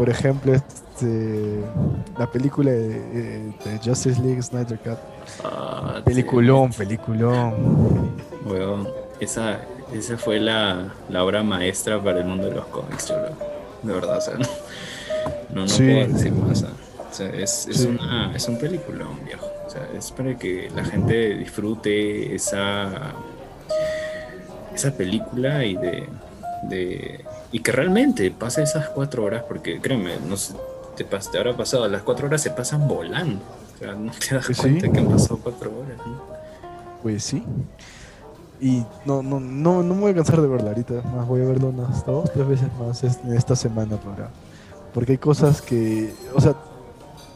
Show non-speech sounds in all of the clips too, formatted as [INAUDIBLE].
por ejemplo, este, la película de, Justice League Snyder Cut. Ah, peliculón, peliculón. Bueno, esa, esa fue la, la, obra maestra para el mundo de los cómics, yo De verdad, o sea, no, no, puedo decir más. O sea, es, es, una, es un peliculón, viejo. O sea, es para que la gente disfrute esa, esa película y de, de y que realmente pase esas cuatro horas, porque créeme, no sé, te, te habrá pasado, las cuatro horas se pasan volando. O sea, no te das pues cuenta que han pasado cuatro horas. Pues sí. Y no, no, no, no me voy a cansar de verla ahorita, más voy a verlo unas dos, tres veces más en esta semana para. Porque hay cosas que, o sea,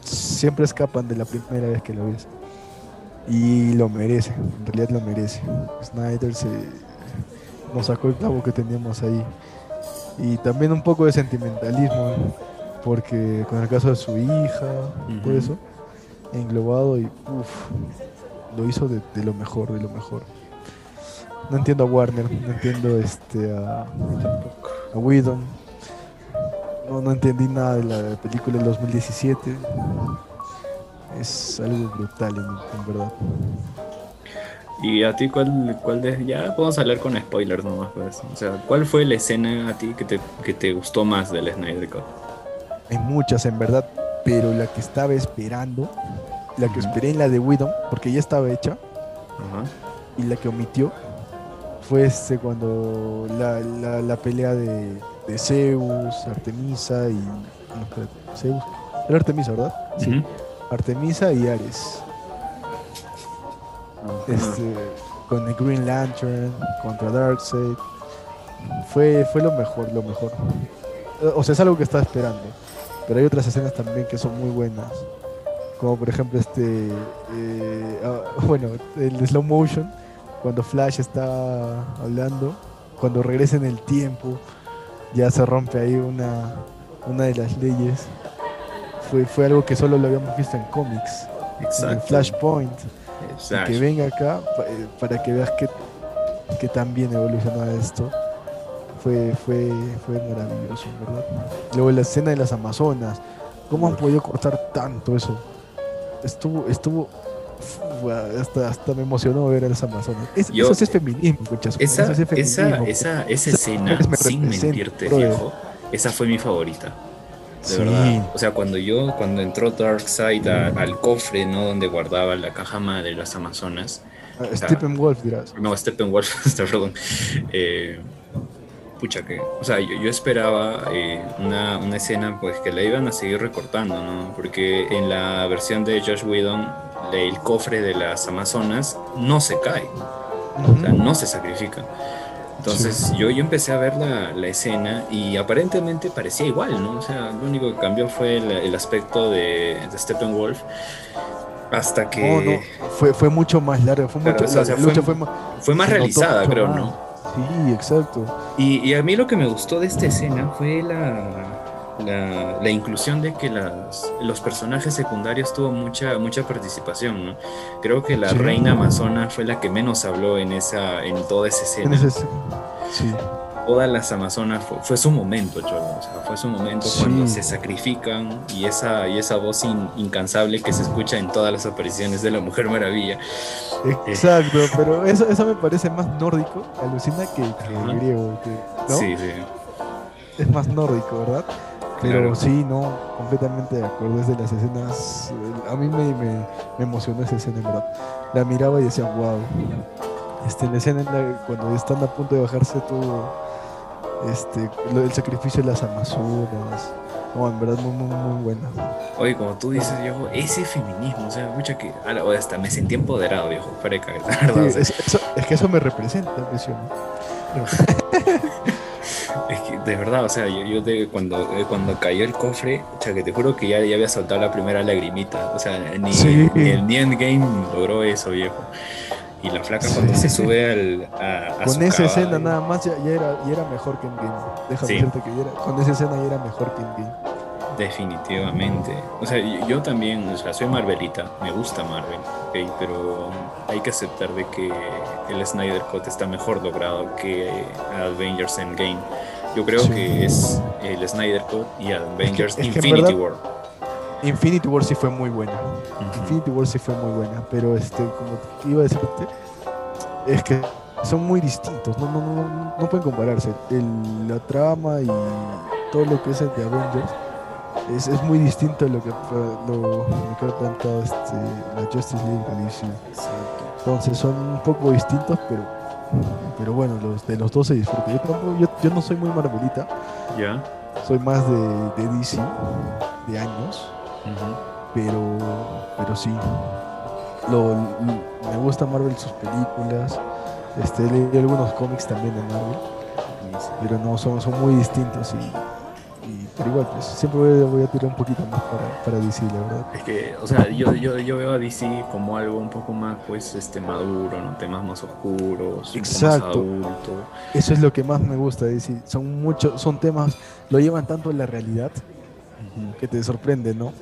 siempre escapan de la primera vez que lo ves. Y lo merece, en realidad lo merece. Snyder se nos sacó el clavo que teníamos ahí. Y también un poco de sentimentalismo, porque con el caso de su hija, por eso, englobado y uff, lo hizo de, lo mejor, de lo mejor. No entiendo a Warner, no entiendo este a, a Whedon. No, no entendí nada de la película del 2017. Es algo brutal en verdad. ¿Y a ti cuál, cuál de, ya podemos hablar con spoilers nomás pues. O sea, ¿cuál fue la escena a ti que te, que te gustó más del Snyder Cut? Hay muchas en verdad, pero la que estaba esperando, la que esperé en la de Widow, porque ya estaba hecha, y la que omitió fue este cuando la, la, pelea de, de, Zeus, Artemisa y... No, Zeus. Era Artemisa, ¿verdad? Sí. Artemisa y Ares este, con el Green Lantern, contra Darkseid. Fue, fue lo mejor, lo mejor. O sea, es algo que estaba esperando. Pero hay otras escenas también que son muy buenas. Como por ejemplo este... Eh, ah, [LAUGHS] bueno, el slow motion. Cuando Flash está hablando. Cuando regresa en el tiempo. Ya se rompe ahí una, una de las leyes. Fue, fue algo que solo lo habíamos visto en cómics. En Flashpoint que venga acá eh, para que veas que, que tan bien evolucionó esto. Fue, fue, fue maravilloso, ¿verdad? Luego la escena de las Amazonas. ¿Cómo han podido cortar tanto eso? Estuvo, estuvo hasta, hasta me emocionó ver a las Amazonas. eso es feminismo, muchachos. Esa, esa, esa, esa, escena, sin mentirte, viejo, esa fue mi favorita. De verdad. O sea, cuando yo, cuando entró Darkseid al cofre, ¿no? Donde guardaba la caja madre de las Amazonas. Uh, Steppenwolf, dirás. No, Steppenwolf, [LAUGHS] perdón. Eh, pucha que, o sea, yo, esperaba eh, una, una, escena pues que la iban a seguir recortando, ¿no? Porque en la versión de Josh Whedon, el cofre de las Amazonas no se cae, o sea, no se sacrifica. Entonces yo, yo empecé a ver la, la, escena y aparentemente parecía igual, ¿no? O sea, lo único que cambió fue el, aspecto de, de, Steppenwolf hasta que... Fue, fue mucho más larga, fue, mucho, fue, fue, más realizada, creo, ¿no? Sí, exacto. Y, y a mí lo que me gustó de esta escena fue la, la, inclusión de que las, los personajes secundarios tuvo mucha, mucha participación, ¿no? Creo que la reina amazona fue la que menos habló en, esa, en toda esa escena. sí. Todas las amazonas fue, su momento, Cholo. fue su momento cuando se sacrifican y esa, y esa voz incansable que se escucha en todas las apariciones de la Mujer Maravilla. Exacto, pero eso, eso me parece más nórdico, alucina que, griego. Sí, sí. Es más nórdico, ¿verdad? Pero sí, no, completamente de acuerdo. Es de las escenas. A mí me, me, emocionó esa escena, en verdad. La miraba y decía, wow. Este, la escena cuando están a punto de bajarse todo. Este, el sacrificio de las Amazonas. No, en verdad, muy, muy, muy buena. Oye, como tú dices, viejo, ese feminismo, o sea, mucha que. Hasta me sentí empoderado, viejo, para [LAUGHS] es, es, que eso me representa, visión. [LAUGHS] De verdad, o sea, yo, de, cuando, cuando cayó el cofre, o sea, que te juro que ya, ya había soltado la primera lagrimita. O sea, ni, el ni Endgame logró eso, viejo. Y la flaca cuando se sube al. A, con esa escena nada más ya, era, ya era mejor que Endgame. Déjame decirte que era, con esa escena ya era mejor que Endgame. Definitivamente. O sea, yo también, o sea, soy Marvelita, me gusta Marvel, okay, pero hay que aceptar de que el Snyder Cut está mejor logrado que Avengers Endgame. Yo creo que es el Snyder Code y Avengers Infinity War. Infinity War sí fue muy buena. Infinity War sí fue muy buena, pero este, como iba a decirte, es que son muy distintos, no, no, no, no pueden compararse. El, la trama y todo lo que es el de Avengers es, es muy distinto a lo que, lo, que ha planteado este, la Justice League Entonces son un poco distintos, pero pero bueno, los, de los dos se disfruta. Yo, yo, no soy muy marvelita. Ya. Soy más de, de DC, de años. Pero pero sí. Lo, me gusta Marvel sus películas. Este, leí algunos cómics también de Marvel. Pero no, son, son muy distintos y pero igual, pues siempre voy, a tirar un poquito más para, DC, la verdad. Es que, o sea, yo, yo, yo veo a DC como algo un poco más, pues, este, maduro, ¿no? Temas más oscuros, Exacto. más adulto. Eso es lo que más me gusta de DC. Son muchos, son temas, lo llevan tanto en la realidad que te sorprende, ¿no?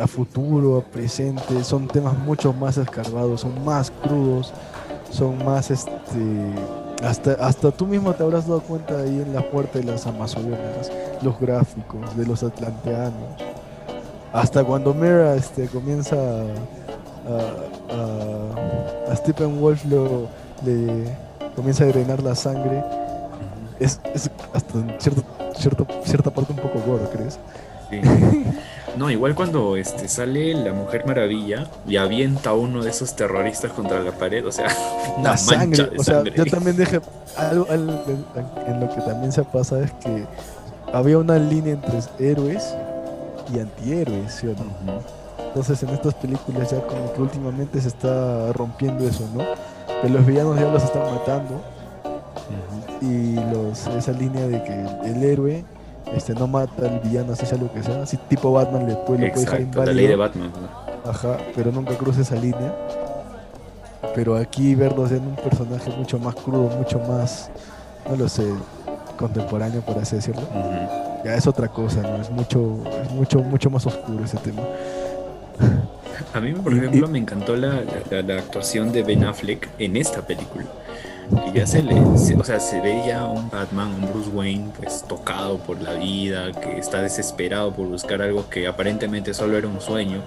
A futuro, a presente, son temas mucho más escarbados, son más crudos, son más, este hasta, hasta tú mismo te habrás dado cuenta ahí en la puerta de las Amazonas, los gráficos de los atlanteanos. Hasta cuando Mera este, comienza a, a, a, Stephen Wolf lo, le comienza a drenar la sangre, es, es hasta cierto, cierto, cierta parte un poco gordo, ¿crees? Sí. [LAUGHS] No, igual cuando este, sale la Mujer Maravilla y avienta a uno de esos terroristas contra la pared, o sea, [LAUGHS] una sangre. o sea, yo también dije, algo, en lo que también se pasa es que había una línea entre héroes y antihéroes, ¿sí o no? Entonces en estas películas ya como que últimamente se está rompiendo eso, ¿no? Que los villanos ya los están matando y los esa línea de que el héroe este, no mata al villano, así sea lo que sea. Así tipo Batman le puede, lo puede dejar inválido. La ley de Batman. Ajá, pero nunca cruza esa línea. Pero aquí verlos en un personaje mucho más crudo, mucho más, no lo sé, contemporáneo, por así decirlo. Ya es otra cosa, ¿no? Es mucho, es mucho, mucho más oscuro ese tema. A mí, por ejemplo, me encantó la, la, actuación de Ben Affleck en esta película y ya se le, o sea, se ve ya un Batman, un Bruce Wayne, pues tocado por la vida, que está desesperado por buscar algo que aparentemente solo era un sueño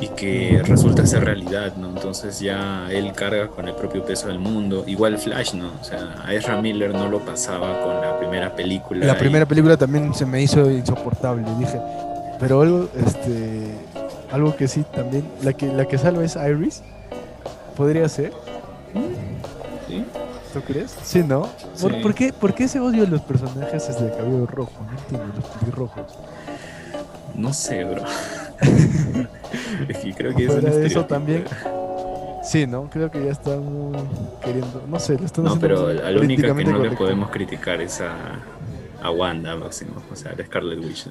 y que resulta ser realidad, ¿no? Entonces ya él carga con el propio peso del mundo. Igual Flash, ¿no? O sea, a Ezra Miller no lo pasaba con la primera película. La primera película también se me hizo insoportable, dije. Pero algo, este, algo que sí también, la que, la que salva es Iris, podría ser. ¿Sí? ¿Tú crees? Sí, ¿no? ¿Por, qué, ¿Por qué ese odio a los personajes es de cabello rojo? No entiendo, los pelirrojos. No sé, bro. [LAUGHS] es que creo que es eso también. Sí, ¿no? Creo que ya están queriendo. No sé, lo están No, pero la única que no le podemos criticar es a, a Wanda, máximo. O sea, a Scarlet Witch.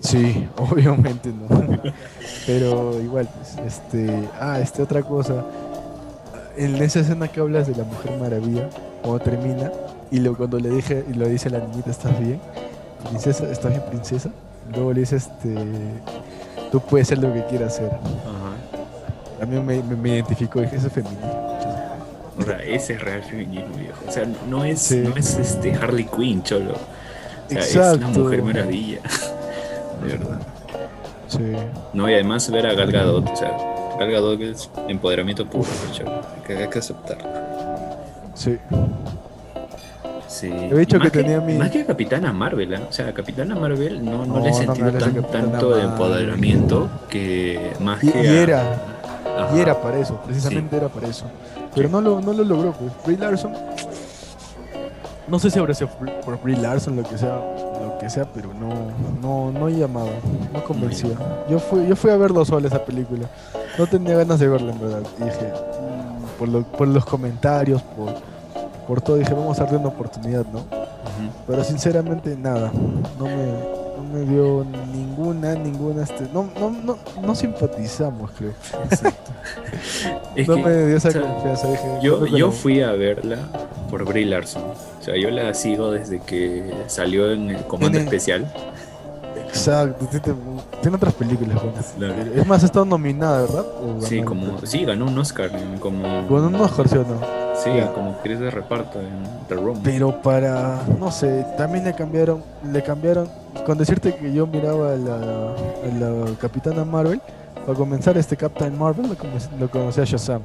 Sí, [LAUGHS] obviamente no. pero igual, pues, este. Ah, este, otra cosa en esa escena que hablas de la Mujer Maravilla, cuando termina, y luego cuando le dije, y lo dice la niñita, ¿estás bien? Princesa, ¿estás bien, princesa? Luego le dice, este, tú puedes ser lo que quieras ser. Ajá. A mí me, me, identificó, dije, eso es feminismo. O sea, ese es real feminismo, viejo. O sea, no es, no es este Harley Quinn, cholo. O sea, Exacto. es la Mujer Maravilla. [LAUGHS] de verdad. Sí. No, y además ver a Gal Gadot, o sea, Gal es empoderamiento puro, que hay que aceptar. Sí. Sí. He dicho que tenía mi... Más que Capitana Marvel, ¿eh? o sea, Capitana Marvel no, no, le he sentido tanto de empoderamiento que más y, que. Y era. Y era para eso, precisamente era para eso. Pero no, lo, no lo logró, pues. Brie Larson. No sé si habrá sido por Brie Larson, lo que sea, que sea, pero no, no, no llamaba, no convencía. Yo fui, yo fui a ver dos soles esa película no tenía ganas de verla en verdad. Y dije, mm, por, por, los comentarios, por, por todo, dije, vamos a darle una oportunidad, ¿no? Pero sinceramente nada, no me, me dio ninguna, ninguna, este, no, no, no, no simpatizamos, creo. Exacto. [LAUGHS] no me dio esa confianza. Dije, yo, yo fui a verla por Brie Larson. O sea, yo la sigo desde que salió en el Comando Especial. Exacto, tiene otras películas buenas. Es más, ha estado nominada, ¿verdad? Sí, como, sí, ganó un Oscar. Como... Ganó un Oscar, ¿sí o no? Sí, como actriz de reparto en The Room. Pero para, no sé, también le cambiaron, le cambiaron, con decirte que yo miraba a la, Capitana Marvel, para comenzar este Captain Marvel lo, conocí a Shazam,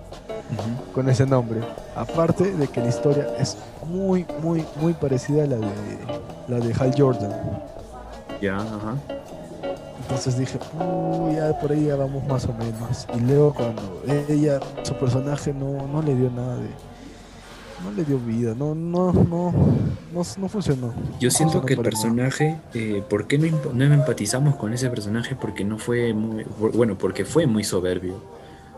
con ese nombre. Aparte de que la historia es muy, muy, muy parecida a la de, la de Hal Jordan. Ya, ajá. Entonces dije, uy, ya por ahí ya vamos más o menos. Y luego cuando ella, su personaje no, no le dio nada de no le dio vida, no, no, no, no, funcionó. Yo siento que el personaje, eh, ¿por qué no, no, empatizamos con ese personaje? Porque no fue muy, bueno, porque fue muy soberbio.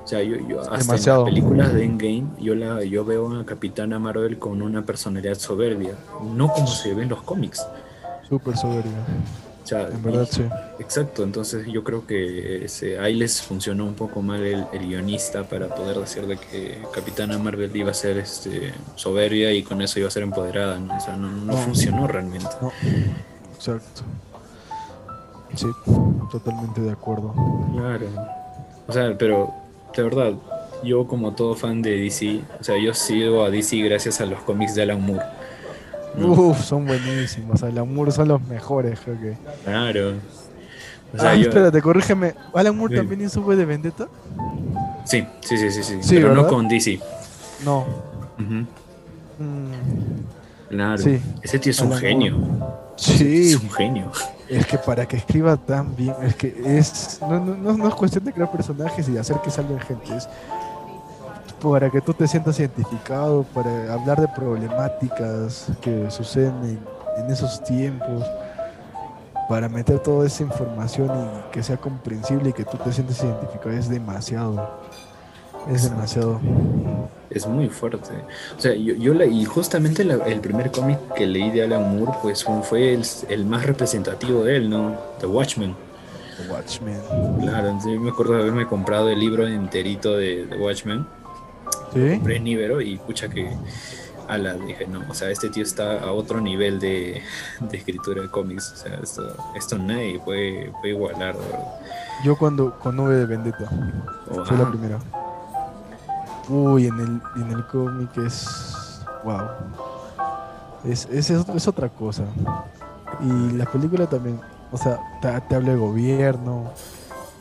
O sea, yo, yo hasta en las películas de Endgame, yo la, yo veo a Capitana Marvel con una personalidad soberbia, no como se ve en los cómics. Súper soberbia en verdad, sí. Exacto, entonces yo creo que ese, ahí les funcionó un poco mal el, guionista para poder decir de que Capitana Marvel iba a ser este, soberbia y con eso iba a ser empoderada, ¿no? O sea, no, funcionó realmente. Exacto. Sí, totalmente de acuerdo. Claro. O sea, pero de verdad, yo como todo fan de DC, o sea, yo sigo a DC gracias a los cómics de Alan Moore. Uf, son buenísimos. Alan Moore son los mejores, creo que. Claro. O sea, ah, espérate, corrígeme. ¿Alan Moore también hizo V de Vendetta? Sí, sí, sí, sí. sí. pero no con DC. No. Mm. Claro. Ese tío es un genio. Sí. Es un genio. Es que para que escriba tan bien, es que es. No, no, no es cuestión de crear personajes y hacer que salgan gente. Es para que tú te sientas identificado, para hablar de problemáticas que suceden en, esos tiempos, para meter toda esa información y que sea comprensible y que tú te sientas identificado, es demasiado. Es demasiado. Es muy fuerte. O sea, yo, yo y justamente el primer cómic que leí de Alan Moore, pues fue el, más representativo de él, ¿no? The Watchmen. The Watchmen. Claro, yo me acuerdo de haberme comprado el libro enterito de The Watchmen ¿Sí? compré en y pucha que ala, dije, no, o sea, este tío está a otro nivel de, de escritura de cómics, o sea, esto, esto nadie puede, puede igualar, Yo cuando con Nube de Vendetta, fue la primera. Uy, en el, en el cómic es, wow, es, es, es, otra cosa. Y la película también, o sea, te, habla de gobierno,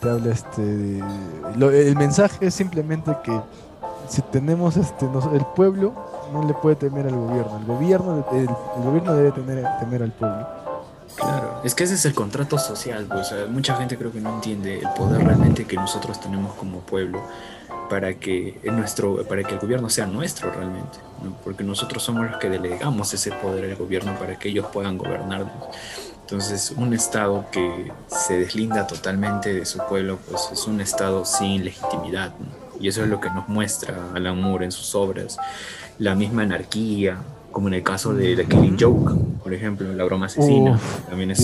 te habla este, el mensaje es simplemente que si tenemos este el pueblo no le puede temer al gobierno el gobierno el, gobierno debe tener, temer al pueblo claro es que ese es el contrato social pues mucha gente creo que no entiende el poder realmente que nosotros tenemos como pueblo para que nuestro para que el gobierno sea nuestro realmente porque nosotros somos los que delegamos ese poder al gobierno para que ellos puedan gobernarnos entonces, un Estado que se deslinda totalmente de su pueblo, pues es un Estado sin legitimidad. ¿no? Y eso es lo que nos muestra Alan Moore en sus obras. La misma anarquía, como en el caso de The Killing Joke, por ejemplo, La broma asesina. también es...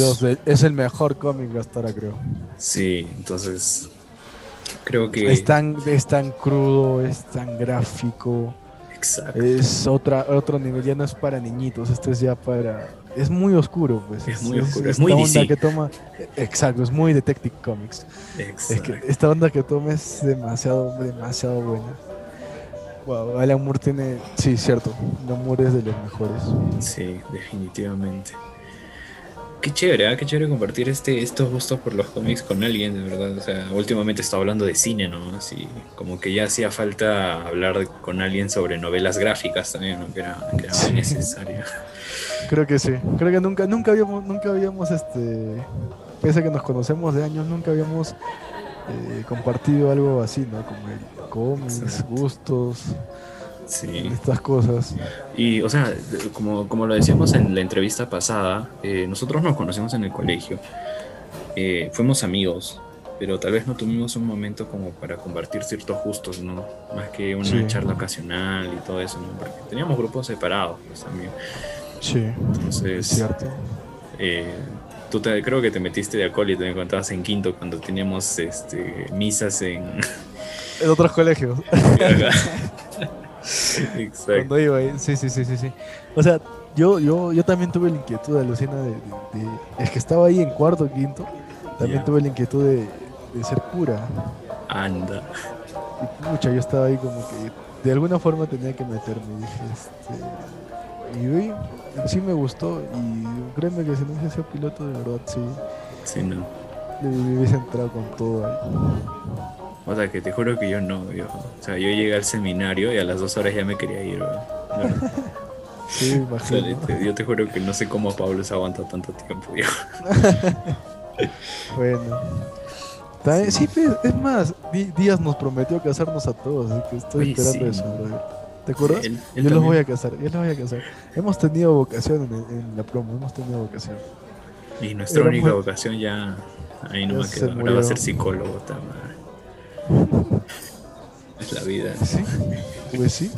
es el mejor cómic hasta ahora, creo. Sí, entonces creo que... Es tan, es tan crudo, es tan gráfico. Exacto. Es otra, otro nivel, ya no es para niñitos, esto es ya para es muy oscuro, pues. Es, muy oscuro, es, muy onda que toma. Exacto, es muy Detective Comics. Es que esta onda que toma es demasiado, demasiado buena. Wow, Alan Moore tiene. Sí, cierto. Alan Moore es de los mejores. Sí, definitivamente. Qué chévere, ¿eh? qué chévere compartir este, estos gustos por los cómics con alguien, de verdad. O sea, últimamente estaba hablando de cine, ¿no? Así, como que ya hacía falta hablar con alguien sobre novelas gráficas también, ¿no? Que era, que era muy necesario. Creo que sí. Creo que nunca, nunca habíamos, nunca habíamos, este, pese a que nos conocemos de años, nunca habíamos eh, compartido algo así, ¿no? Como el cómics, gustos. Sí. Estas cosas. Y, o sea, como, como lo decíamos en la entrevista pasada, eh, nosotros nos conocimos en el colegio. Eh, fuimos amigos, pero tal vez no tuvimos un momento como para compartir ciertos gustos, ¿no? Más que una charla ocasional y todo eso, ¿no? Porque teníamos grupos separados, pues también. Sí, Entonces, es cierto. Eh, tú te, creo que te metiste de acólito me contabas en quinto cuando teníamos este, misas en... [LAUGHS] En otros colegios. [LAUGHS] Exacto. Cuando iba ahí. Sí, sí, sí, sí, sí. O sea, yo, yo, yo también tuve la inquietud, alucina, de, de, Es que estaba ahí en cuarto, quinto. También tuve la inquietud de, de ser cura. Anda. Y mucha, yo estaba ahí como que de alguna forma tenía que meterme. Dije, este, y sí me gustó. Y créeme que si no hubiese sido piloto, de verdad, sí. Sí, no. Le, hubiese entrado con todo ahí. O sea, que te juro que yo no, yo. O sea, yo llegué al seminario y a las dos horas ya me quería ir, [LAUGHS] Sí, imagino. yo te juro que no sé cómo Pablo se aguanta tanto tiempo. Yo. [LAUGHS] bueno. sí, es más, Díaz nos prometió casarnos a todos, así que estoy esperando eso, ¿Te acuerdas? yo los voy a casar, yo los voy a casar. Hemos tenido vocación en, la promo, hemos tenido vocación. Y nuestra única vocación ya ahí no quedó. Ahora va a ser psicólogo, [LAUGHS] Es la vida. Sí, pues sí.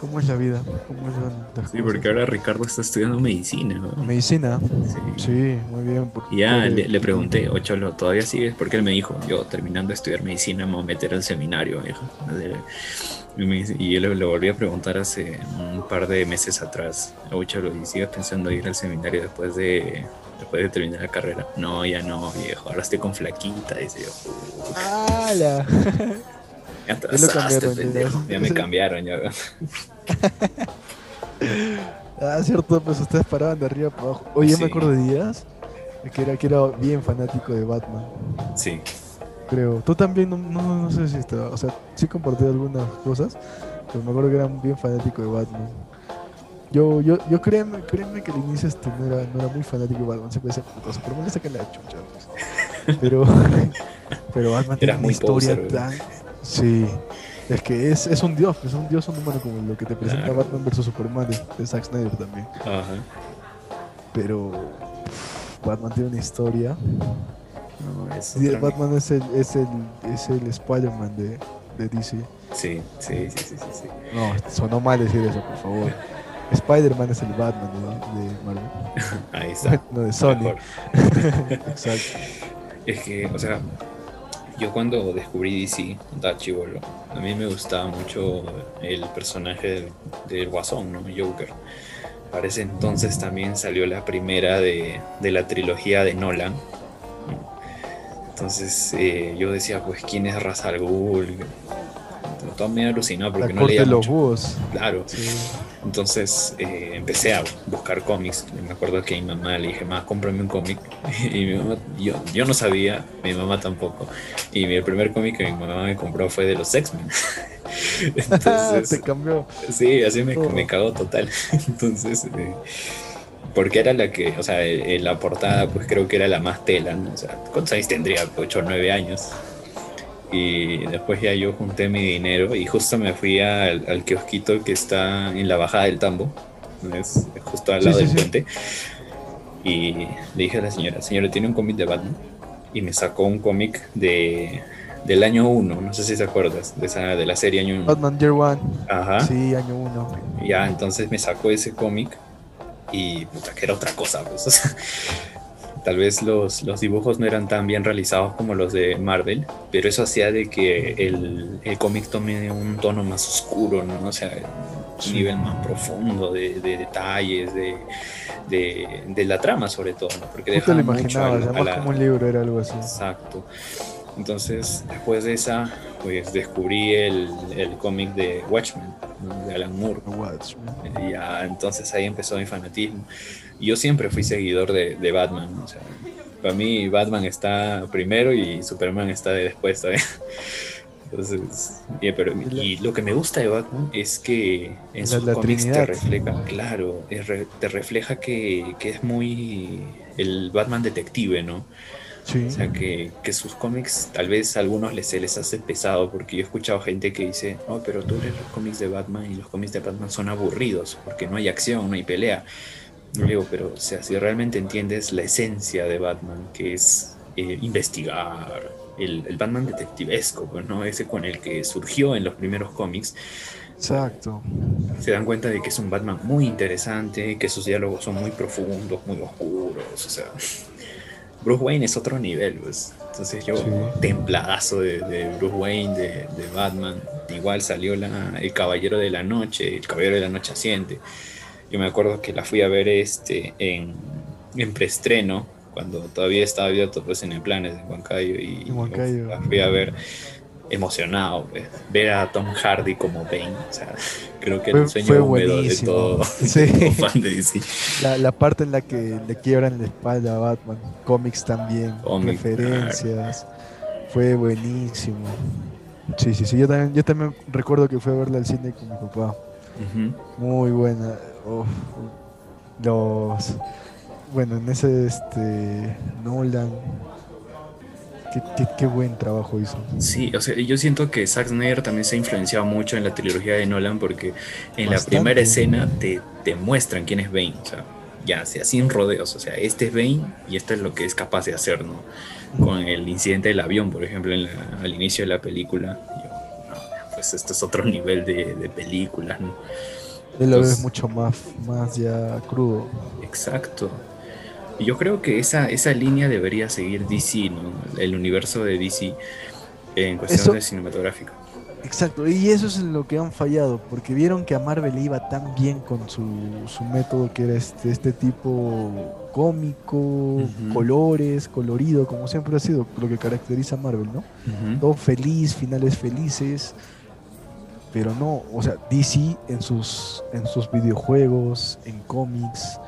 ¿Cómo es la vida? ¿Cómo es sí, porque ahora Ricardo está estudiando medicina. ¿Medicina? Sí. muy bien. Y ya le, pregunté, o Cholo, ¿todavía sigues? Porque él me dijo, yo terminando de estudiar medicina me voy a meter al seminario. Y yo le, volví a preguntar hace un par de meses atrás, oye Cholo, ¿y sigues pensando ir al seminario después de, después de terminar la carrera? No, ya no, viejo, ahora estoy con flaquita, dice yo. ¡Hala! Ya, ya me cambiaron, ya. [LAUGHS] ah, cierto, pues ustedes paraban de arriba para abajo. Oye, me acuerdo de Díaz, que era, que era bien fanático de Batman. Sí. Creo. Tú también, no, no, sé si estaba, o sea, sí compartí algunas cosas, pero me acuerdo que era bien fanático de Batman. Yo, yo, yo créeme, créeme que al inicio este no, era, no era muy fanático de Batman, siempre decía cosas, pero me le saca la chucha. Pues. Pero, [LAUGHS] pero Batman tiene una historia tan Sí, es que es, es un dios, es un dios, un humano como lo que te presenta Batman vs Superman de, Zack Snyder también. Ajá. Pero Batman tiene una historia. No, Batman es el, es el, es el Spider-Man de, de DC. Sí, sí, sí, sí, sí, No, sonó mal decir eso, por favor. Spider-Man es el Batman de, de Marvel. [LAUGHS] Ahí está. [LAUGHS] no, de Sony. [LAUGHS] Exacto. Es que, o sea, yo cuando descubrí DC, da chivolo, a mí me gustaba mucho el personaje del Guasón, ¿no? Joker. Para ese entonces también salió la primera de, la trilogía de Nolan. Entonces eh, yo decía, pues, ¿quién es Ra's al Ghul? Todo me alucinó porque no leía los búhos. Claro. Entonces eh, empecé a buscar cómics. Me acuerdo que a mi mamá le dije, mamá, cómprame un cómic. [LAUGHS] Y mi mamá, yo, yo no sabía, mi mamá tampoco. Y el primer cómic que mi mamá me compró fue de los X-Men. [LAUGHS] Entonces, [LAUGHS] te cambió. Sí, así me, me cagó total. Entonces, eh, porque era la que, o sea, en la portada, pues creo que era la más tela. ¿no? O sea, ¿cuántos años tendría? 8 o 9 años y después ya yo junté mi dinero y justo me fui al, al kiosquito que está en la bajada del tambo, es justo al lado del puente, y le dije a la señora, señora, ¿tiene un cómic de Batman? Y me sacó un cómic de, del año 1, no sé si te acuerdas, de, esa, de la serie año 1. Batman Year One. Ajá. Sí, año 1. Ya, entonces me sacó ese cómic y puta, que era otra cosa, pues. Tal vez los, los, dibujos no eran tan bien realizados como los de Marvel, pero eso hacía de que el, el cómic tome un tono más oscuro, ¿no? O sea, un nivel más profundo de, de detalles, de, de, de, la trama sobre todo, ¿no? Porque dejaba mucho a como un libro era algo así. Exacto. Entonces, después de esa, pues descubrí el, el cómic de Watchmen, de Alan Moore. Y ya, entonces ahí empezó mi fanatismo. Yo siempre fui seguidor de, de Batman. O sea, para mí Batman está primero y Superman está de después ¿sabes? [LAUGHS] Entonces, pero, y lo que me gusta de Batman es que en sus cómics te refleja, claro, te refleja que, que, es muy el Batman detective, ¿no? O sea, que, sus cómics tal vez a algunos les, se les hace pesado, porque yo he escuchado gente que dice, oh, pero tú lees los cómics de Batman y los cómics de Batman son aburridos, porque no hay acción, no hay pelea. Digo, pero o sea, si realmente entiendes la esencia de Batman, que es eh, investigar, el, el, Batman detectivesco, pues, ¿no? Ese con el que surgió en los primeros cómics. Exacto. Se dan cuenta de que es un Batman muy interesante, que sus diálogos son muy profundos, muy oscuros, o sea, Bruce Wayne es otro nivel, pues. Entonces yo, templadazo de, Bruce Wayne, de, Batman. Igual salió la, El Caballero de la Noche, El Caballero de la Noche Asciende. Yo me acuerdo que la fui a ver este en, en preestreno, cuando todavía estaba abierto pues en el Planes de Huancayo. Y Huancayo. la fui a ver. emocionado, pues. ver a Tom Hardy como Bane, o sea, [LAUGHS] creo que el sueño húmedo de todo, [LAUGHS] sí. fan de DC. La, parte en la que le quiebran la espalda a Batman, cómics también, referencias, fue buenísimo. Sí, sí, sí, yo también, yo también recuerdo que fue a verla al cine con mi papá. Muy buena. Los bueno, en ese este Nolan Qué, buen trabajo hizo. Sí, o sea, yo siento que Zack Snyder también se ha influenciado mucho en la trilogía de Nolan porque en la primera escena te, te, muestran quién es Bane, o sea, ya, sea, sin rodeos, o sea, este es Bane y esto es lo que es capaz de hacer, ¿no? Con el incidente del avión, por ejemplo, al inicio de la película, pues esto es otro [LAUGHS] nivel de, de películas, ¿no? Él lo ves mucho más, más ya crudo. Exacto. Yo creo que esa, esa línea debería seguir DC, ¿no? El universo de DC en cuestiones de cinematográfica. Exacto, y eso es lo que han fallado, porque vieron que a Marvel iba tan bien con su, su método que era este, este tipo cómico, colores, colorido, como siempre ha sido lo que caracteriza a Marvel, ¿no? Todo feliz, finales felices, pero no, o sea, DC en sus, en sus videojuegos, en cómics,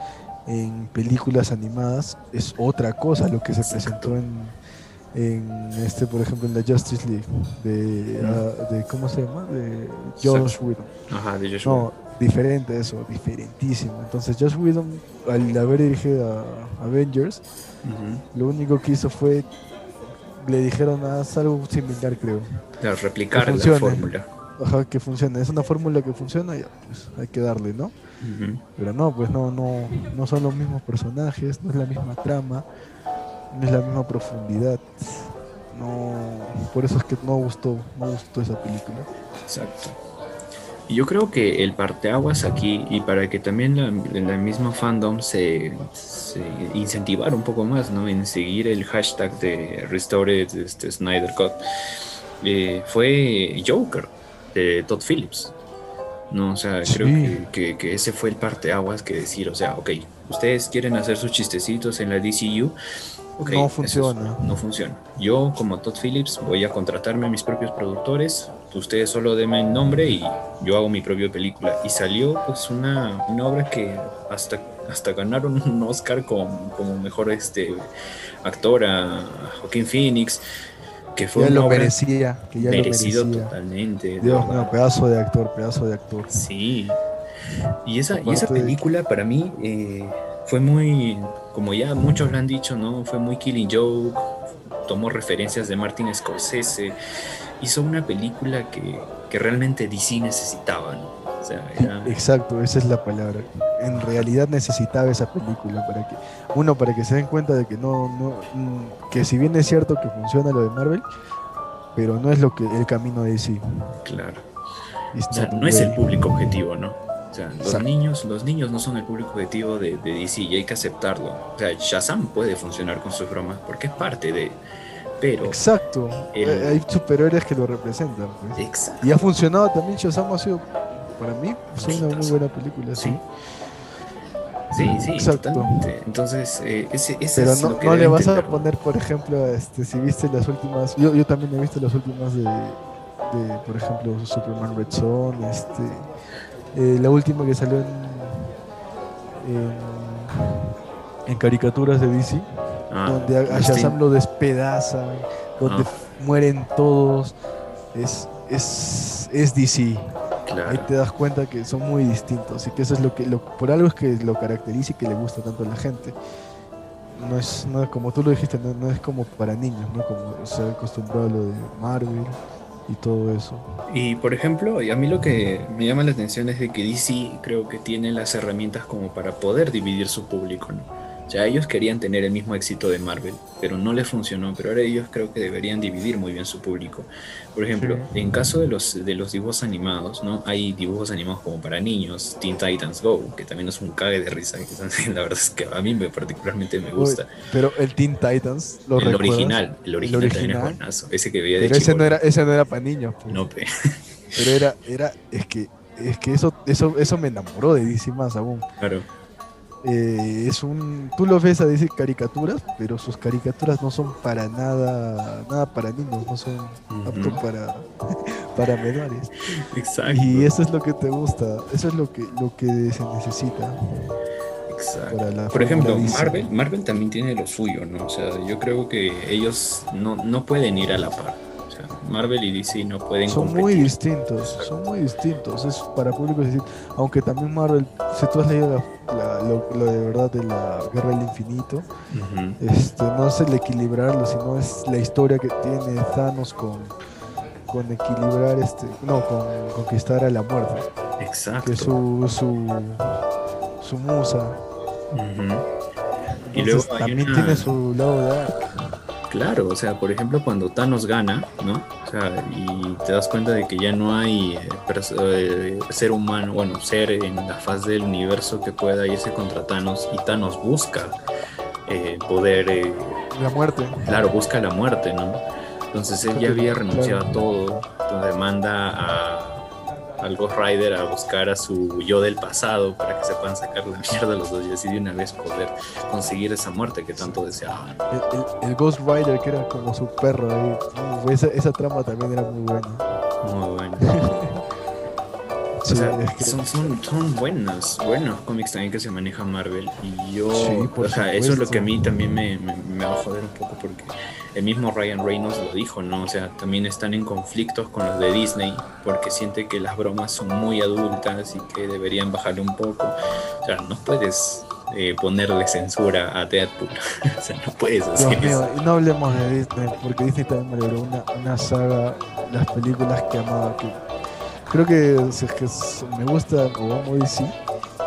en películas animadas es otra cosa lo que se presentó en, en este por ejemplo en la Justice League de, ah, de ¿cómo se llama? de Josh Whedon. Ajá, de Josh no, diferente eso diferentísimo. Entonces Josh Whedon al haber dirigido a Avengers lo único que hizo fue le dijeron haz algo similar creo claro, replicar la fórmula Ajá, que funcione es una fórmula que funciona ya pues hay que darle ¿no? Pero no, pues no, no, no son los mismos personajes, no es la misma trama, no es la misma profundidad. No, por eso es que no gustó, no gustó esa película. Exacto. Y yo creo que el parteaguas aquí, y para que también la, la misma fandom se, se, incentivar un poco más, ¿no? En seguir el hashtag de Restored este, Snyder Cut, eh, fue Joker de Todd Phillips. No, o sea, creo que, que, ese fue el parteaguas que decir, o sea, ok, ustedes quieren hacer sus chistecitos en la DCU, okay, no funciona. no funciona. Yo, como Todd Phillips, voy a contratarme a mis propios productores, ustedes solo denme el nombre y yo hago mi propia película. Y salió pues una, una obra que hasta, hasta ganaron un Oscar como, como mejor este, actor a Joaquín Phoenix que fue ya lo merecía, que ya merecido lo merecía. totalmente. Dios mío, pedazo de actor, pedazo de actor. Sí. Y esa, y esa película para mí eh, fue muy, como ya muchos lo han dicho, ¿no? Fue muy Killing Joke, tomó referencias de Martin Scorsese, hizo una película que, que realmente DC necesitaba, ¿no? Exacto, esa es la palabra. En realidad necesitaba esa película para que uno para que se den cuenta de que no, no mm, que si bien es cierto que funciona lo de Marvel, pero no es lo que el camino de DC. Claro. O sea, no es el público objetivo, ¿no? O sea, los niños, los niños no son el público objetivo de, de, DC y hay que aceptarlo. O sea, Shazam puede funcionar con sus bromas porque es parte de. Pero. Exacto. Hay superhéroes que lo representan. Pues. Exacto. Y ha funcionado también. Shazam ha sido para mí es una muy buena película, sí. Sí, sí, Exacto. Entonces, eh, ese, ese Pero es no, no le vas a poner, por ejemplo, este, si viste las últimas. Yo, yo también he visto las últimas de, de por ejemplo, Superman Red Son, este, eh, la última que salió en, en, caricaturas de DC, ah, donde a, Shazam lo despedazan, donde ah. mueren todos. Es, es, es DC. Ahí te das cuenta que son muy distintos y que eso es lo que, lo, por algo es que lo caracteriza y que le gusta tanto a la gente. No es, no, como tú lo dijiste, no, es como para niños, ¿no? Como se ha acostumbrado a lo de Marvel y todo eso. Y por ejemplo, a mí lo que me llama la atención es de que DC creo que tiene las herramientas como para poder dividir su público, ¿no? Ya ellos querían tener el mismo éxito de Marvel, pero no les funcionó. Pero ahora ellos creo que deberían dividir muy bien su público. Por ejemplo, en caso de los, de los dibujos animados, ¿no? Hay dibujos animados como para niños, Teen Titans Go, que también es un cague de risa. [LAUGHS] la verdad es que a mí me, particularmente me gusta. pero el Teen Titans, ¿lo el original, el original, también es buenazo. Ese que veía de Pero ese no, era, ese no era para niños. Pues. No, pe. Pero era, era, es que, es que eso, eso, eso me enamoró de DC más aún. Claro eh, es un. Tú lo ves a decir caricaturas, pero sus caricaturas no son para nada. Nada para niños, no son aptos para, [LAUGHS] para menores. Exacto. Y eso es lo que te gusta, eso es lo que, lo que se necesita. Exacto. Por ejemplo, Marvel, Marvel también tiene lo suyo, ¿no? O sea, yo creo que ellos no, no pueden ir a la par. Marvel y DC no pueden Son muy distintos, son muy distintos. Es para público decir, aunque también Marvel, si tú has leído lo, de verdad de la Guerra del Infinito, este, no es el equilibrarlo, sino es la historia que tiene Thanos con, con equilibrar, este, no, con conquistar a la muerte. Exacto. Que es su, su, su musa. y luego también tiene su lado dark. Claro, o sea, por ejemplo, cuando Thanos gana, ¿no? O sea, y te das cuenta de que ya no hay eh, eh, ser humano, bueno, ser en la faz del universo que pueda irse contra Thanos y Thanos busca eh, poder... la muerte. Claro, busca la muerte, ¿no? Entonces él ya había renunciado a todo, donde manda a al Ghost Rider a buscar a su yo del pasado para que se puedan sacar la mierda los dos y así de una vez poder conseguir esa muerte que tanto deseaban. El, Ghost Rider que era como su perro ahí, esa, esa trama también era muy buena. Muy buena. [LAUGHS] son, son, son buenos, buenos cómics también que se maneja Marvel. Y yo, o sea, eso es lo que a mí también me, me, va a joder un poco porque el mismo Ryan Reynolds lo dijo, ¿no? O sea, también están en conflictos con los de Disney porque siente que las bromas son muy adultas y que deberían bajarle un poco. O sea, no puedes eh, ponerle censura a Deadpool. [LAUGHS] o sea, no puedes hacer no hablemos de Disney, porque Disney también me dio una, una saga, las películas que amaba, que creo que si es que me gusta o amo DC,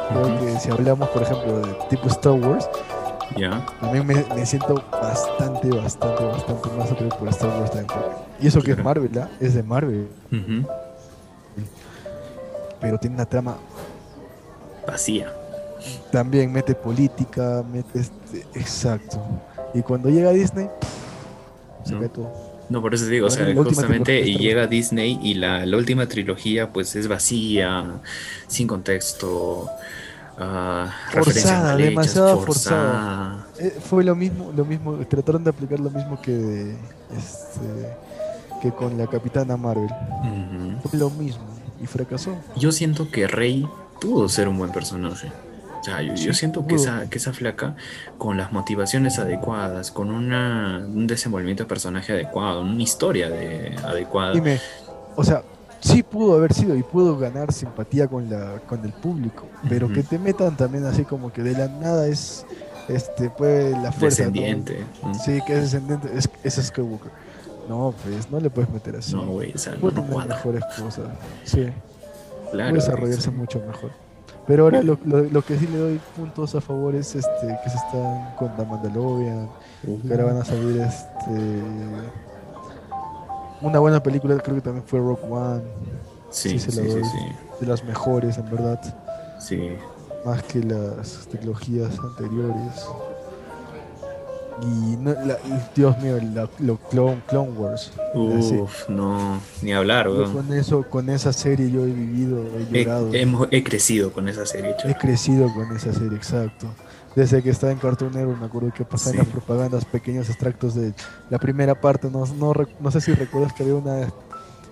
creo que si hablamos, por ejemplo, de tipo Star Wars, ya también me, siento bastante, bastante, bastante más atraído por Star Wars también. Y eso que es Marvel, ¿ah? Es de Marvel. Pero tiene una trama vacía. También mete política, mete este, exacto. Y cuando llega a Disney, se ve todo. No, por eso digo, o sea, justamente y llega Disney y la, última trilogía pues es vacía, sin contexto, uh, forzada, demasiado forzada. Eh, fue lo mismo, lo mismo, trataron de aplicar lo mismo que este, que con la Capitana Marvel. Fue lo mismo y fracasó. Yo siento que Rey pudo ser un buen personaje yo, siento que esa, que esa flaca, con las motivaciones adecuadas, con una, un desenvolvimiento de personaje adecuado, una historia de, adecuada. Dime, o sea, sí pudo haber sido y pudo ganar simpatía con, la, con el público, pero que te metan también así como que de la nada es este puede la fuerza descendiente sí que es descendiente es, es Skywalker. No pues no le puedes meter así. No güey o sea, no, mejores cosas sí. Claro, puede desarrollarse mucho mejor pero ahora lo, lo, que sí le doy puntos a favor es este que se están con la Mandalorian, que ahora van a salir este una buena película, creo que también fue Rock One. Sí, sí, sí, De las mejores, en verdad. Sí. Más que las tecnologías anteriores. Y no, Dios mío, la, lo Clone, Clone Wars. Uf, no, ni hablar, Con eso, con esa serie yo he vivido, he llorado. He, crecido con esa serie, He crecido con esa serie, exacto. Desde que estaba en Cartoon Network me acuerdo que pasaban las propagandas, pequeños extractos de la primera parte. No, no, no sé si recuerdas que había una,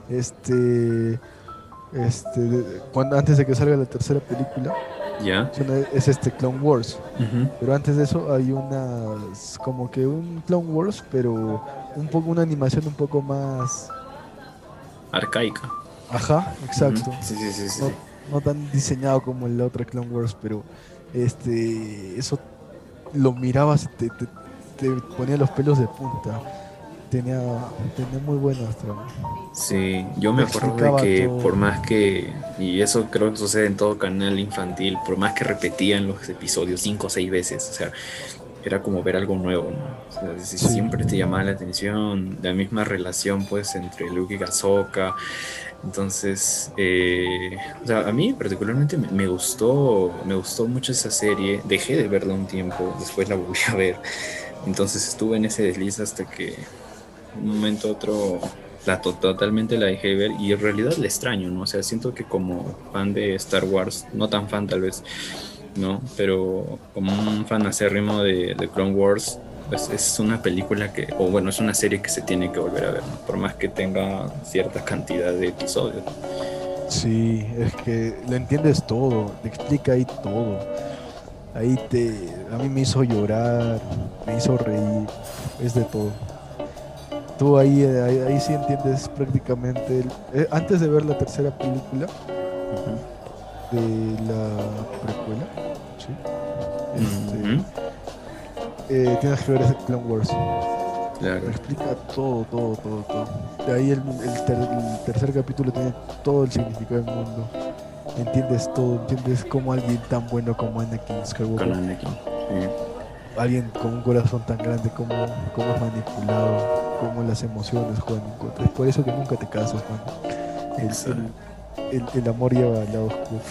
este, este, cuando antes de que salga la tercera película es este Clone Wars. Pero antes de eso hay una como que un Clone Wars, pero un poco una animación un poco más arcaica. Ajá, exacto. No, tan diseñado como el otro Clone Wars, pero este eso lo mirabas y te, te ponía los pelos de punta tenía, tenía muy buenas tramas. Sí, yo me acuerdo de que por más que, y eso creo que sucede en todo canal infantil, por más que repetían los episodios cinco o seis veces, o sea, era como ver algo nuevo, ¿no? Siempre te llamaba la atención, la misma relación pues entre Luke y Ahsoka. Entonces, eh, o sea, a mí particularmente me, me, gustó, me gustó mucho esa serie. Dejé de verla un tiempo, después la volví a ver. Entonces estuve en ese desliz hasta que un momento otro la totalmente la dejé ver y en realidad le extraño, ¿no? O sea, siento que como fan de Star Wars, no tan fan tal vez, ¿no? Pero como un fan acérrimo de, de Clone Wars, pues es una película que, o bueno, es una serie que se tiene que volver a ver, por más que tenga cierta cantidad de episodios. Sí, es que lo entiendes todo, te explica ahí todo. Ahí te, a mí me hizo llorar, me hizo reír, es de todo. Tú ahí, ahí, sí entiendes prácticamente, eh, antes de ver la tercera película de la precuela, ¿sí? Este, eh, tienes que ver ese Clone Wars. Claro. explica todo, todo, todo, todo. De ahí el, tercer capítulo tiene todo el significado del mundo. Entiendes todo, entiendes cómo alguien tan bueno como Anakin Skywalker. Alguien con un corazón tan grande, como cómo es manipulado, cómo las emociones juegan en contra. Es por eso que nunca te casas, man. El, el, amor lleva al lado oscuro.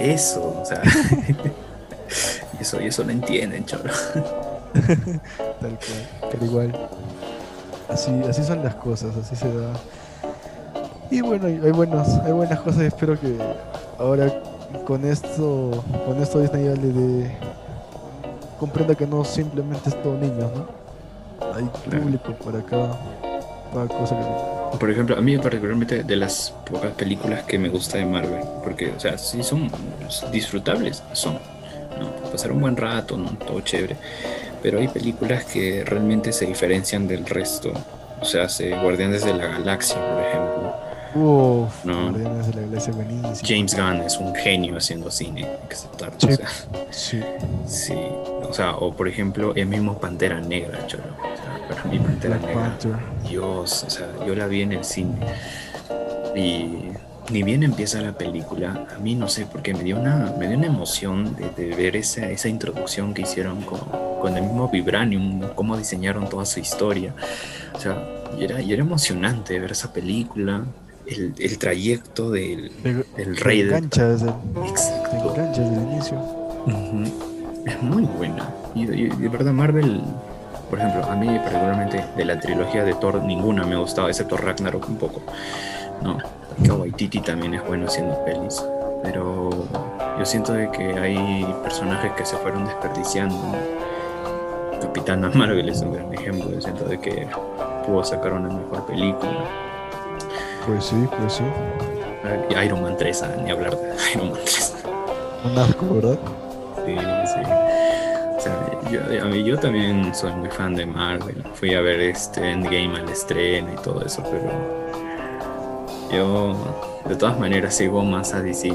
Eso, o sea. [LAUGHS] eso, y eso lo entienden, choro. [LAUGHS] Tal cual, pero igual. Así, así son las cosas, así se da. Y bueno, hay, buenos, hay buenas cosas espero que ahora con esto, con esto Disney ya le dé comprenda que no simplemente es todo niños, ¿no? Hay público para cada, por ejemplo, a mí particularmente de las pocas películas que me gusta de Marvel, porque, o sea, sí son disfrutables, son, ¿no? Pasar un buen rato, ¿no? Todo chévere pero hay películas que realmente se diferencian del resto. O sea, Guardianes de la Galaxia, por ejemplo. Uf, de la buenísimo. James Gunn es un genio haciendo cine, Sí, o sea, sí. sí. O sea, o por ejemplo, el mismo Pantera Negra, cholo. O sea, para mí Pantera Negra. Dios, o sea, yo la vi en el cine. Y ni bien empieza la película, a mí no sé, porque me dio una, me dio una emoción de, ver esa, esa, introducción que hicieron con, con, el mismo Vibranium, cómo diseñaron toda su historia. O sea, y era, y era emocionante ver esa película, el, el trayecto del, del rey. Te engancha desde, desde el inicio. Es muy buena. Y, de verdad, Marvel, por ejemplo, a mí particularmente de la trilogía de Thor, ninguna me ha gustado, excepto Ragnarok un poco. No, que Waititi también es bueno haciendo pelis, pero yo siento de que hay personajes que se fueron desperdiciando. Capitana Marvel es un gran ejemplo, yo siento de que pudo sacar una mejor película. Pues sí, pues sí. Y Iron Man 3, ah, ni hablar de [LAUGHS] Iron Man 3. Un asco, ¿verdad? Sí, sí. O sea, yo, a mí, yo también soy muy fan de Marvel. Fui a ver este Endgame al estreno y todo eso, pero yo de todas maneras sigo más a DC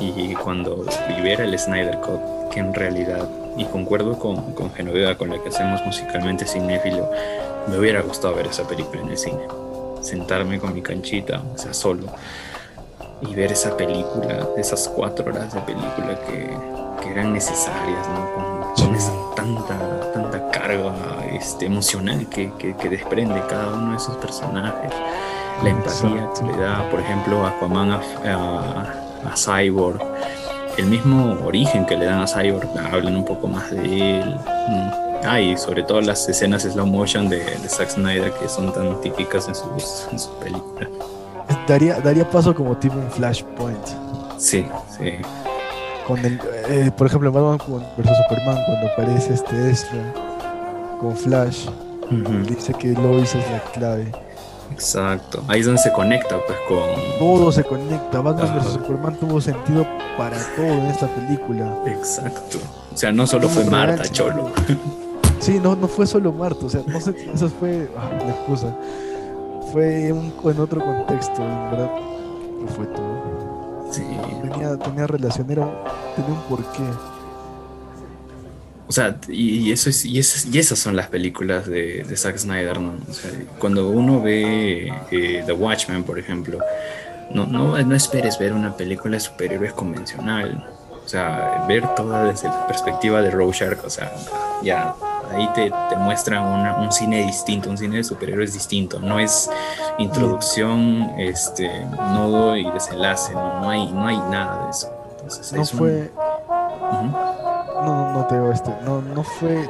y cuando libera el Snyder Cut, que en realidad, y concuerdo con, con Genoveva con la que hacemos musicalmente cinéfilo, me hubiera gustado ver esa película en el cine. Sentarme con mi canchita, o sea, solo, y ver esa película, esas cuatro horas de película que, que eran necesarias, ¿no? con, esa tanta, tanta carga este, emocional que, que, que desprende cada uno de esos personajes la empatía que le da, por ejemplo, Aquaman a, a, Cyborg, el mismo origen que le dan a Cyborg, hablan un poco más de él. Ah, y sobre todo las escenas slow motion de, de Zack Snyder que son tan típicas en sus, en sus películas. Daría, daría paso como tipo un Flashpoint. Sí, sí. Con el, eh, por ejemplo, Batman vs Superman, cuando aparece este Ezra con Flash, dice que Lois es la clave. Exacto. Ahí es donde se conecta, pues, con. Todo se conecta. Batman vs Superman tuvo sentido para todo en esta película. Exacto. O sea, no solo fue Marta, Cholo. Sí, no, no fue solo Marta. O sea, no sé, eso fue. Ah, la excusa. Fue en otro contexto, en verdad. fue todo. Sí. Tenía, tenía relación, era, tenía un porqué. O sea, y, eso es, y, esas, son las películas de, Zack Snyder, ¿no? O sea, cuando uno ve eh, The Watchmen, por ejemplo, no, no, no esperes ver una película de superhéroes convencional. O sea, ver toda desde la perspectiva de Rorschach, o sea, ya ahí te, te muestra un cine distinto, un cine de superhéroes distinto. No es introducción, este, nudo y desenlace, no, no, hay, no hay nada de eso. Entonces, no fue no, no te digo este, no, no fue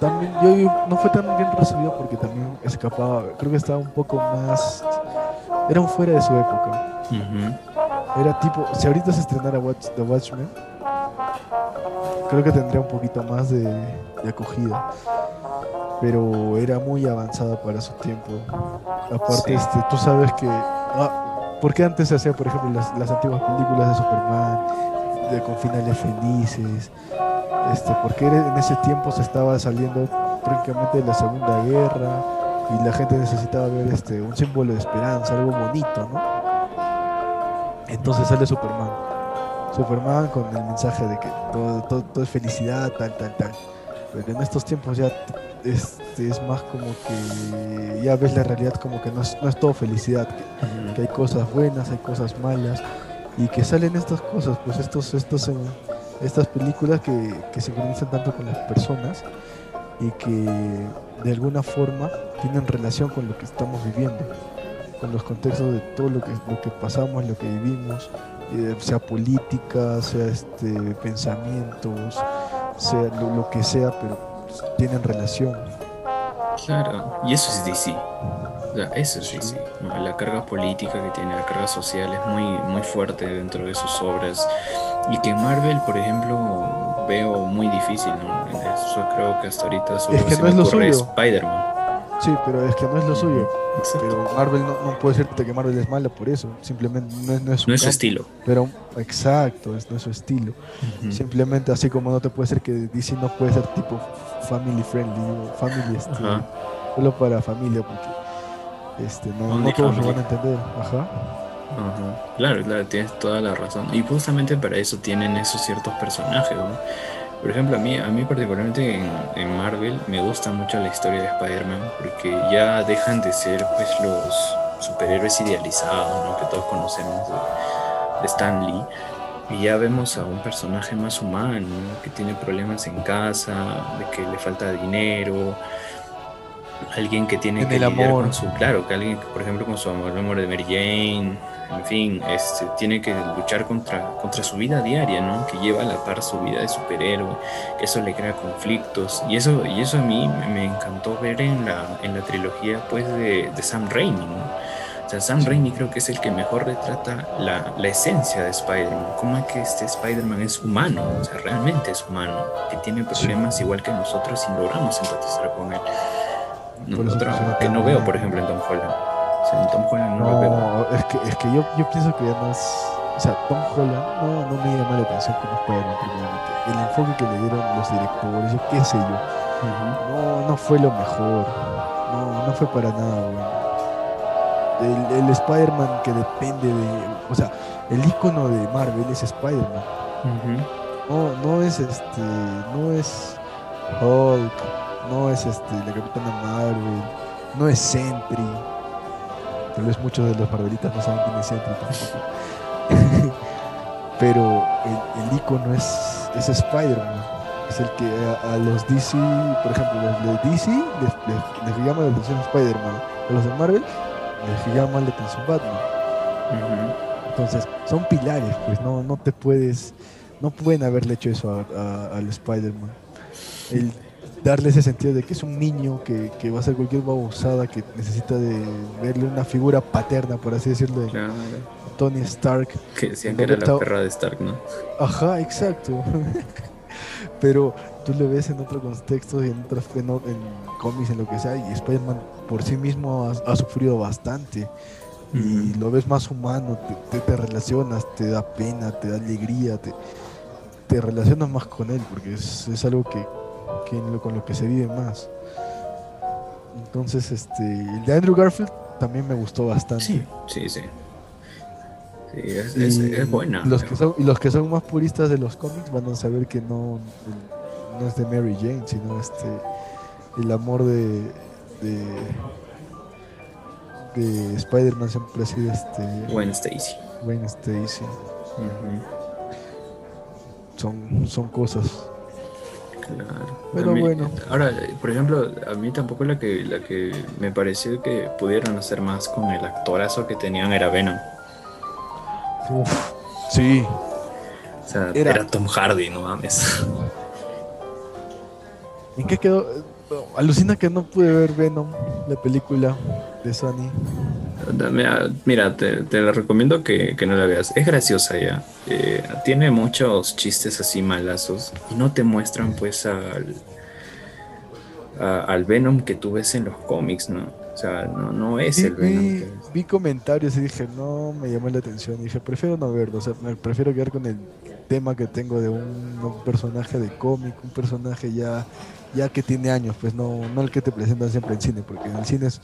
también, yo no fue tan bien recibido porque también escapaba, creo que estaba un poco más, era un fuera de su época. Era tipo, si ahorita se estrenara Watch, The Watchmen, creo que tendría un poquito más de, acogida. Pero era muy avanzada para su tiempo. Aparte, este, tú sabes que... Ah, ¿Por qué antes se hacía, por ejemplo, las, las antiguas películas de Superman, de, con finales felices? Este, porque en ese tiempo se estaba saliendo prácticamente de la Segunda Guerra y la gente necesitaba ver este, un símbolo de esperanza, algo bonito, ¿no? Entonces sale Superman. Superman con el mensaje de que todo, todo, es felicidad, tal, tal, tal. Pero en estos tiempos ya es, es, más como que ya ves la realidad como que no es, no es todo felicidad, que, hay cosas buenas, hay cosas malas y que salen estas cosas, pues estos, estos, eh, estas películas que, que se comienzan tanto con las personas y que de alguna forma tienen relación con lo que estamos viviendo, con los contextos de todo lo que, lo que pasamos, lo que vivimos, eh, sea política, sea este, pensamientos, sea lo, que sea, pero tienen relación. Claro, y eso es DC. eso es DC. La carga política que tiene, la carga social es muy, muy fuerte dentro de sus obras. Y que Marvel, por ejemplo, veo muy difícil, ¿no? Eso creo que hasta ahorita solo es que no es lo suyo. Spider-Man. Sí, pero es que no es lo suyo. Pero Marvel no, puede decirte que Marvel es mala por eso. Simplemente no es, no es, no es su estilo. Pero exacto, es, no es su estilo. Simplemente así como no te puede ser que DC no puede ser tipo family friendly, o family este, solo para familia, porque este, no, no todos lo van a entender. Ajá. Claro, claro, tienes toda la razón. Y justamente para eso tienen esos ciertos personajes, ¿no? Por ejemplo, a mí, a mí particularmente en, Marvel me gusta mucho la historia de Spider-Man porque ya dejan de ser pues los superhéroes idealizados, ¿no? Que todos conocemos de, Stan Lee. Y ya vemos a un personaje más humano, que tiene problemas en casa, de que le falta dinero, alguien que tiene que lidiar con su, claro, que alguien, por ejemplo, con su amor, el amor de Mary Jane, en fin, este, tiene que luchar contra, contra su vida diaria, ¿no? Que lleva a la par su vida de superhéroe, que eso le crea conflictos. Y eso, y eso a mí me encantó ver en la, en la trilogía pues, de, de Sam Raimi, ¿no? O sea, Sam Raimi creo que es el que mejor retrata la, la esencia de Spider-Man. Cómo es que este Spider-Man es humano, o sea, realmente es humano, que tiene problemas igual que nosotros y logramos empatizar con él. Que no veo, por ejemplo, en Tom Holland. Tom Holland no, no Es que, es que yo, yo pienso que ya no es. O sea, Tom Holland no, no me llama la atención como Spider-Man, primeramente. El enfoque que le dieron los directores, yo qué sé yo. No, no fue lo mejor. No, no fue para nada bueno. El, el Spider-Man que depende de. O sea, el icono de Marvel es Spider-Man. No, no es este. No es Hulk. No es este. La Capitana Marvel. No es Sentry Tal vez muchos de los Marvelitas no saben quién es Sentry tampoco. [LAUGHS] Pero el, el icono es, es Spider-Man. Es el que a, los DC, por ejemplo, los de DC les, les, llama la atención Spider-Man. A los de Marvel les llama la atención Batman. Entonces, son pilares, pues no, no te puedes. No pueden haberle hecho eso al Spider-Man. El darle ese sentido de que es un niño que, que va a ser cualquier babosada, que necesita de verle una figura paterna, por así decirlo, de Tony Stark. Que decían que era la perra de Stark, ¿no? Ajá, exacto. [LAUGHS] Pero tú lo ves en otro contexto, en, otras, en, en cómics, en lo que sea, y Spider-Man por sí mismo ha, sufrido bastante. Y lo ves más humano, te, te, relacionas, te da pena, te da alegría, te, te relacionas más con él, porque es, es algo que, con lo que se vive más. Entonces, este, el de Andrew Garfield también me gustó bastante. Sí, sí, sí. es, buena. Los que son, y los que son más puristas de los cómics van a saber que no, no es de Mary Jane, sino este el amor de, de, de Spider-Man siempre ha sido este Gwen Stacy. Gwen Stacy. son, son cosas Claro. Pero bueno. Ahora, por ejemplo, a mí tampoco la que, la que me pareció que pudieron hacer más con el actorazo que tenían era Venom. Uf, sí. O sea, era, Tom Hardy, no mames. ¿En qué quedó? Alucina que no pude ver Venom, la película de Sony. Mira, te, te recomiendo que, no la veas. Es graciosa ya. Eh, tiene muchos chistes así malazos y no te muestran pues al, al Venom que tú ves en los cómics, ¿no? O sea, no, no es el Venom. Vi, comentarios y dije, no, me llamó la atención. Y dije, prefiero no verlo. O sea, me prefiero quedar con el tema que tengo de un, un personaje de cómic, un personaje ya ya que tiene años, pues no, no el que te presentan siempre en cine, porque en el cine es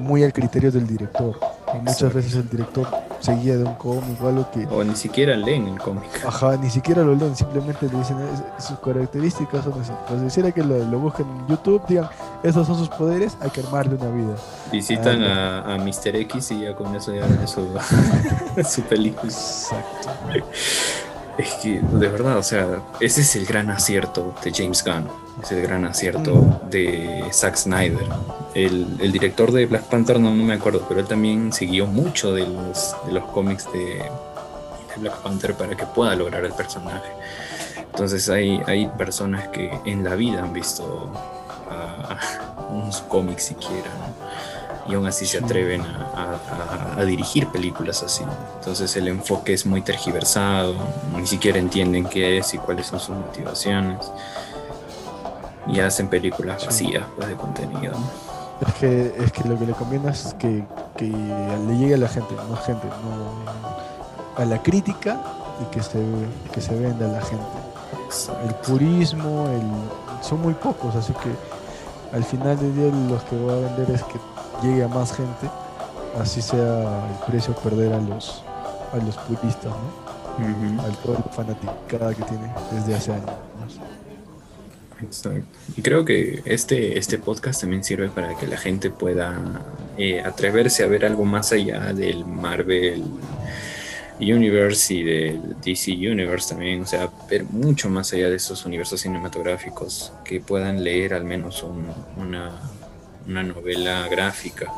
muy al criterio del director. Y muchas veces el director seguía de un cómic o algo que. O ni siquiera leen el cómic. Ajá, ni siquiera lo leen, simplemente le dicen sus características son así. Pues quisiera que lo, lo, busquen en YouTube, digan, esos son sus poderes, hay que armarle una vida. Visitan a, a, Mr. X y ya con eso ya [LAUGHS] su, su película. Exacto. [LAUGHS] Es que, de verdad, o sea, ese es el gran acierto de James Gunn. Es el gran acierto de Zack Snyder. El, el, director de Black Panther, no, no me acuerdo, pero él también siguió mucho de los, de los cómics de, de Black Panther para que pueda lograr el personaje. Entonces hay, hay personas que en la vida han visto uh, unos cómics siquiera, ¿no? Y aún así se atreven a, dirigir películas así. Entonces el enfoque es muy tergiversado, ni siquiera entienden qué es y cuáles son sus motivaciones. Y hacen películas vacías pues, de contenido. Es que, es que lo que le conviene es que, que le llegue a la gente, más gente, no, a la crítica y que se, que se venda a la gente. El purismo, el, son muy pocos, así que al final del día los que voy a vender es que llegue a más gente, así sea el precio perder a los a los puristas, ¿no? Al todo fanaticada que tiene desde hace años. Exacto. Y creo que este, este podcast también sirve para que la gente pueda eh, atreverse a ver algo más allá del Marvel Universe y del DC Universe también, o sea, ver mucho más allá de esos universos cinematográficos, que puedan leer al menos una, una novela gráfica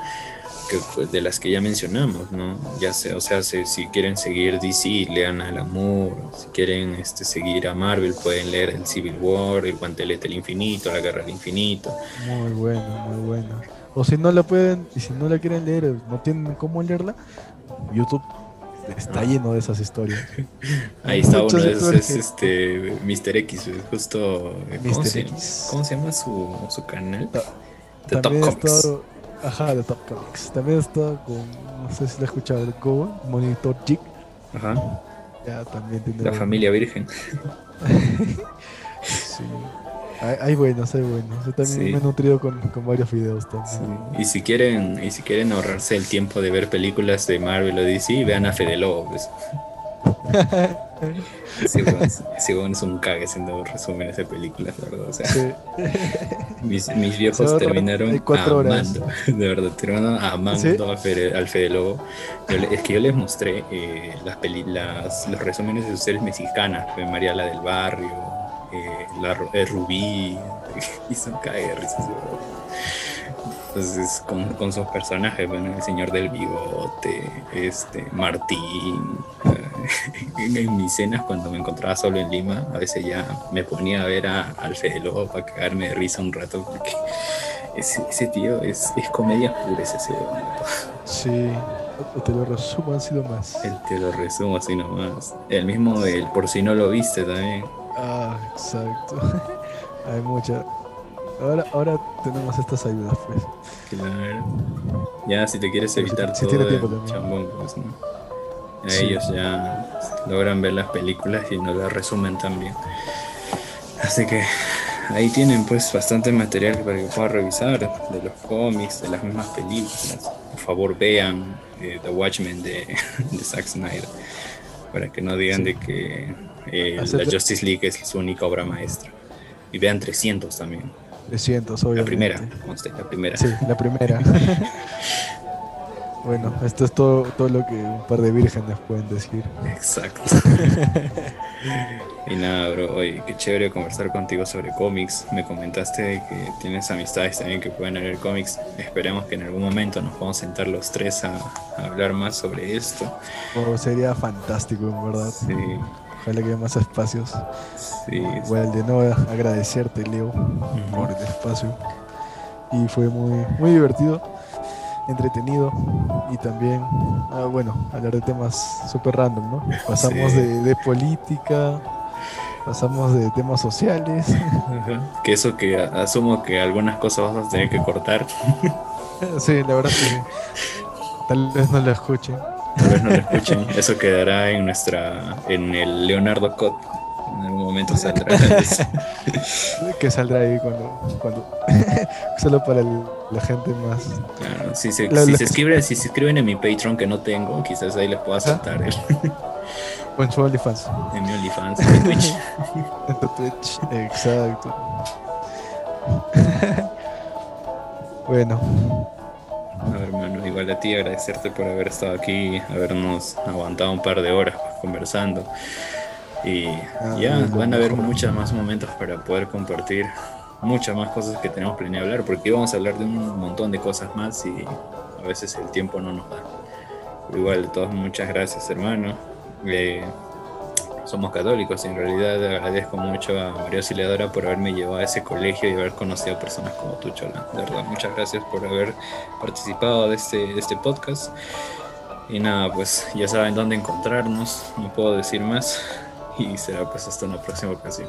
que, pues, de las que ya mencionamos, ¿no? Ya sea, o sea, si, quieren seguir DC, lean Al Amor, si quieren este, seguir a Marvel, pueden leer el Civil War, el Guantelete del Infinito, la Guerra del Infinito. Muy bueno, muy bueno. O si no la pueden, y si no la quieren leer, no tienen cómo leerla, YouTube está lleno de esas historias. [LAUGHS] Ahí está uno de esos, es este Mr. X, justo. ¿cómo, se, ¿Cómo se llama su, su canal? The Top Comics. ajá, The Top Comics. También está con, no sé si lo he escuchado, el Go, Monitor Jig. Ajá. Ya también tiene. La familia virgen. [LAUGHS] sí. Hay, hay, buenos, hay buenos. Yo también me he nutrido con, con varios videos también. Y si quieren, y si quieren ahorrarse el tiempo de ver películas de Marvel o DC, vean a Fede Lobo, pues. Sí, bueno, es un cague haciendo resúmenes de películas, verdad. O sea, [LAUGHS] mis, mis, viejos terminaron amando, [LAUGHS] de verdad, terminaron amando al Fede Lobo. es que yo les mostré eh, las, peli, las los resúmenes de sus series mexicanas, María la del Barrio, eh, la, eh, Rubí, [LAUGHS] y son cague de risas. Entonces, con, con sus personajes, bueno, el señor del bigote, este, Martín. [LAUGHS] en mis cenas, cuando me encontraba solo en Lima, a veces ya me ponía a ver a, al Fede Lobo para cagarme de risa un rato, porque ese, ese tío es, es comedia pura, ese Sí, te lo resumo así nomás. El te lo resumo así nomás. El mismo, el por si no lo viste también. Ah, exacto. [LAUGHS] Hay mucha Ahora, ahora tenemos estas ayudas, pues. Claro. Ya, si te quieres evitar todo el chambón, pues, ¿no? Ellos ya logran ver las películas y nos las resumen también. Así que ahí tienen pues bastante material para que puedan revisar de los cómics, de las mismas películas. Por favor vean eh, The Watchmen de, [LAUGHS] de, Zack Snyder para que no digan de que eh, la Justice League es su única obra maestra. Y vean 300 también. 300, obviamente. La primera, la primera. Sí, la primera. [LAUGHS] bueno, esto es todo, todo lo que un par de vírgenes pueden decir. Exacto. y nada, bro, oye, qué chévere conversar contigo sobre cómics. Me comentaste que tienes amistades también que pueden leer cómics. Esperemos que en algún momento nos podamos sentar los tres a, hablar más sobre esto. Oh, sería fantástico, en verdad. Sí. Ojalá que haya más espacios. Sí. Bueno, de nuevo agradecerte, Leo, por el espacio. Y fue muy, muy divertido. Entretenido y también, ah, bueno, hablar de temas súper random, ¿no? Pasamos de, política, pasamos de temas sociales. Que eso que asumo que algunas cosas vas a tener que cortar. [LAUGHS] Sí, la verdad que tal vez no lo escuchen. Tal vez no lo escuchen. Eso quedará en nuestra, en el Leonardo Cot en algún momento saldrá. [LAUGHS] que saldrá ahí cuando. cuando [LAUGHS] solo para la gente más. Claro, si se, si, se escriben, si se escriben en mi Patreon que no tengo, quizás ahí les pueda saltar. [LAUGHS] o en su OnlyFans. En mi OnlyFans, en Twitch. en tu Twitch, exacto. bueno. hermano, igual a ti agradecerte por haber estado aquí, habernos aguantado un par de horas conversando. Y ah, ya van a haber muchos más momentos para poder compartir muchas más cosas que tenemos planeado hablar, porque íbamos a hablar de un montón de cosas más y a veces el tiempo no nos da. igual, de todos, muchas gracias, hermano. Eh, somos católicos y en realidad agradezco mucho a María Auxiliadora por haberme llevado a ese colegio y haber conocido a personas como tú, Chola. De verdad, muchas gracias por haber participado de este, de este podcast. Y nada, pues ya saben dónde encontrarnos, no puedo decir más y será pues hasta una próxima ocasión.